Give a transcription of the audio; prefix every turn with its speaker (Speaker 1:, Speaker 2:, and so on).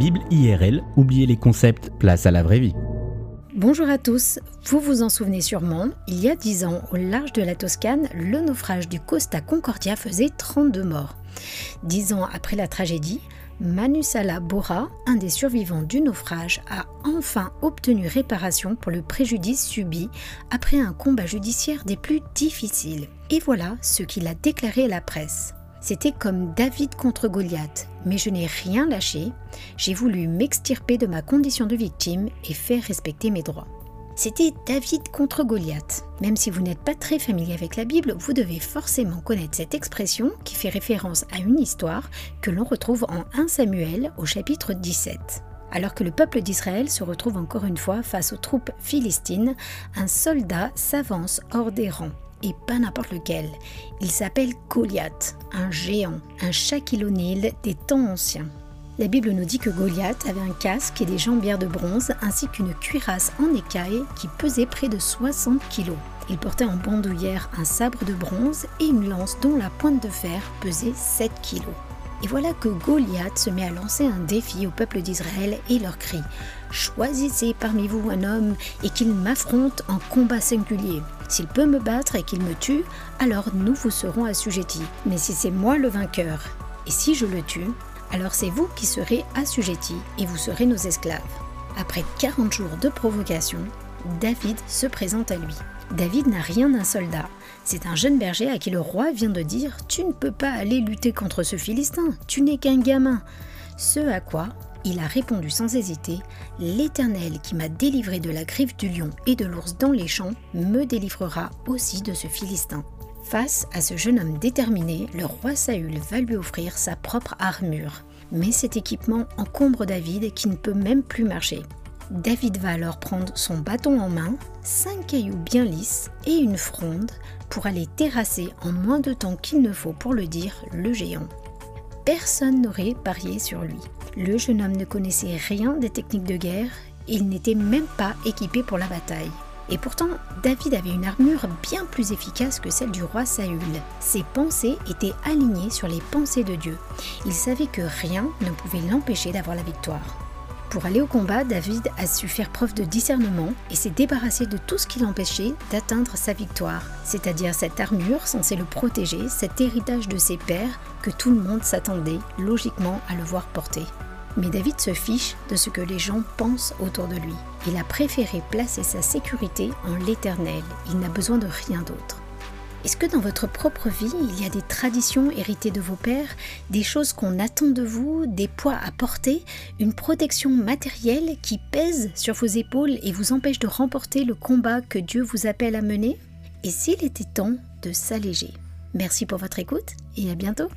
Speaker 1: Bible IRL, oubliez les concepts, place à la vraie vie.
Speaker 2: Bonjour à tous, vous vous en souvenez sûrement, il y a 10 ans, au large de la Toscane, le naufrage du Costa Concordia faisait 32 morts. Dix ans après la tragédie, Manusala Bora, un des survivants du naufrage, a enfin obtenu réparation pour le préjudice subi après un combat judiciaire des plus difficiles. Et voilà ce qu'il a déclaré à la presse. C'était comme David contre Goliath, mais je n'ai rien lâché, j'ai voulu m'extirper de ma condition de victime et faire respecter mes droits. C'était David contre Goliath. Même si vous n'êtes pas très familier avec la Bible, vous devez forcément connaître cette expression qui fait référence à une histoire que l'on retrouve en 1 Samuel au chapitre 17. Alors que le peuple d'Israël se retrouve encore une fois face aux troupes philistines, un soldat s'avance hors des rangs et pas n'importe lequel. Il s'appelle Goliath, un géant, un Shaquille des temps anciens. La Bible nous dit que Goliath avait un casque et des jambières de bronze ainsi qu'une cuirasse en écaille qui pesait près de 60 kg. Il portait en bandoulière un sabre de bronze et une lance dont la pointe de fer pesait 7 kg. Et voilà que Goliath se met à lancer un défi au peuple d'Israël et leur crie Choisissez parmi vous un homme et qu'il m'affronte en combat singulier. S'il peut me battre et qu'il me tue, alors nous vous serons assujettis. Mais si c'est moi le vainqueur, et si je le tue, alors c'est vous qui serez assujettis et vous serez nos esclaves. Après 40 jours de provocation, David se présente à lui. David n'a rien d'un soldat. C'est un jeune berger à qui le roi vient de dire Tu ne peux pas aller lutter contre ce Philistin, tu n'es qu'un gamin. Ce à quoi il a répondu sans hésiter L'Éternel qui m'a délivré de la griffe du lion et de l'ours dans les champs me délivrera aussi de ce Philistin. Face à ce jeune homme déterminé, le roi Saül va lui offrir sa propre armure. Mais cet équipement encombre David qui ne peut même plus marcher. David va alors prendre son bâton en main, cinq cailloux bien lisses et une fronde pour aller terrasser en moins de temps qu'il ne faut pour le dire le géant. Personne n'aurait parié sur lui. Le jeune homme ne connaissait rien des techniques de guerre, il n'était même pas équipé pour la bataille. Et pourtant, David avait une armure bien plus efficace que celle du roi Saül. Ses pensées étaient alignées sur les pensées de Dieu. Il savait que rien ne pouvait l'empêcher d'avoir la victoire. Pour aller au combat, David a su faire preuve de discernement et s'est débarrassé de tout ce qui l'empêchait d'atteindre sa victoire, c'est-à-dire cette armure censée le protéger, cet héritage de ses pères que tout le monde s'attendait logiquement à le voir porter. Mais David se fiche de ce que les gens pensent autour de lui. Il a préféré placer sa sécurité en l'éternel. Il n'a besoin de rien d'autre. Est-ce que dans votre propre vie, il y a des traditions héritées de vos pères, des choses qu'on attend de vous, des poids à porter, une protection matérielle qui pèse sur vos épaules et vous empêche de remporter le combat que Dieu vous appelle à mener? Et s'il était temps de s'alléger? Merci pour votre écoute et à bientôt